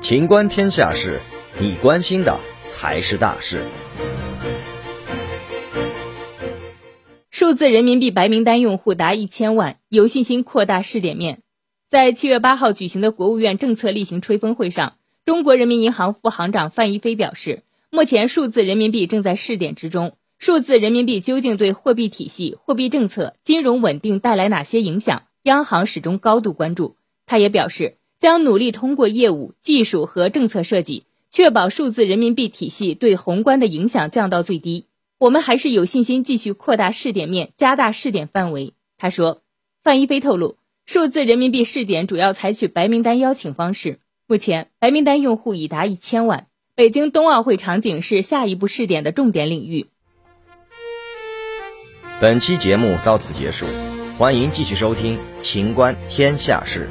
情观天下事，你关心的才是大事。数字人民币白名单用户达一千万，有信心扩大试点面。在七月八号举行的国务院政策例行吹风会上，中国人民银行副行长范一飞表示，目前数字人民币正在试点之中，数字人民币究竟对货币体系、货币政策、金融稳定带来哪些影响，央行始终高度关注。他也表示。将努力通过业务、技术和政策设计，确保数字人民币体系对宏观的影响降到最低。我们还是有信心继续扩大试点面，加大试点范围。他说，范一飞透露，数字人民币试点主要采取白名单邀请方式，目前白名单用户已达一千万。北京冬奥会场景是下一步试点的重点领域。本期节目到此结束，欢迎继续收听《秦观天下事》。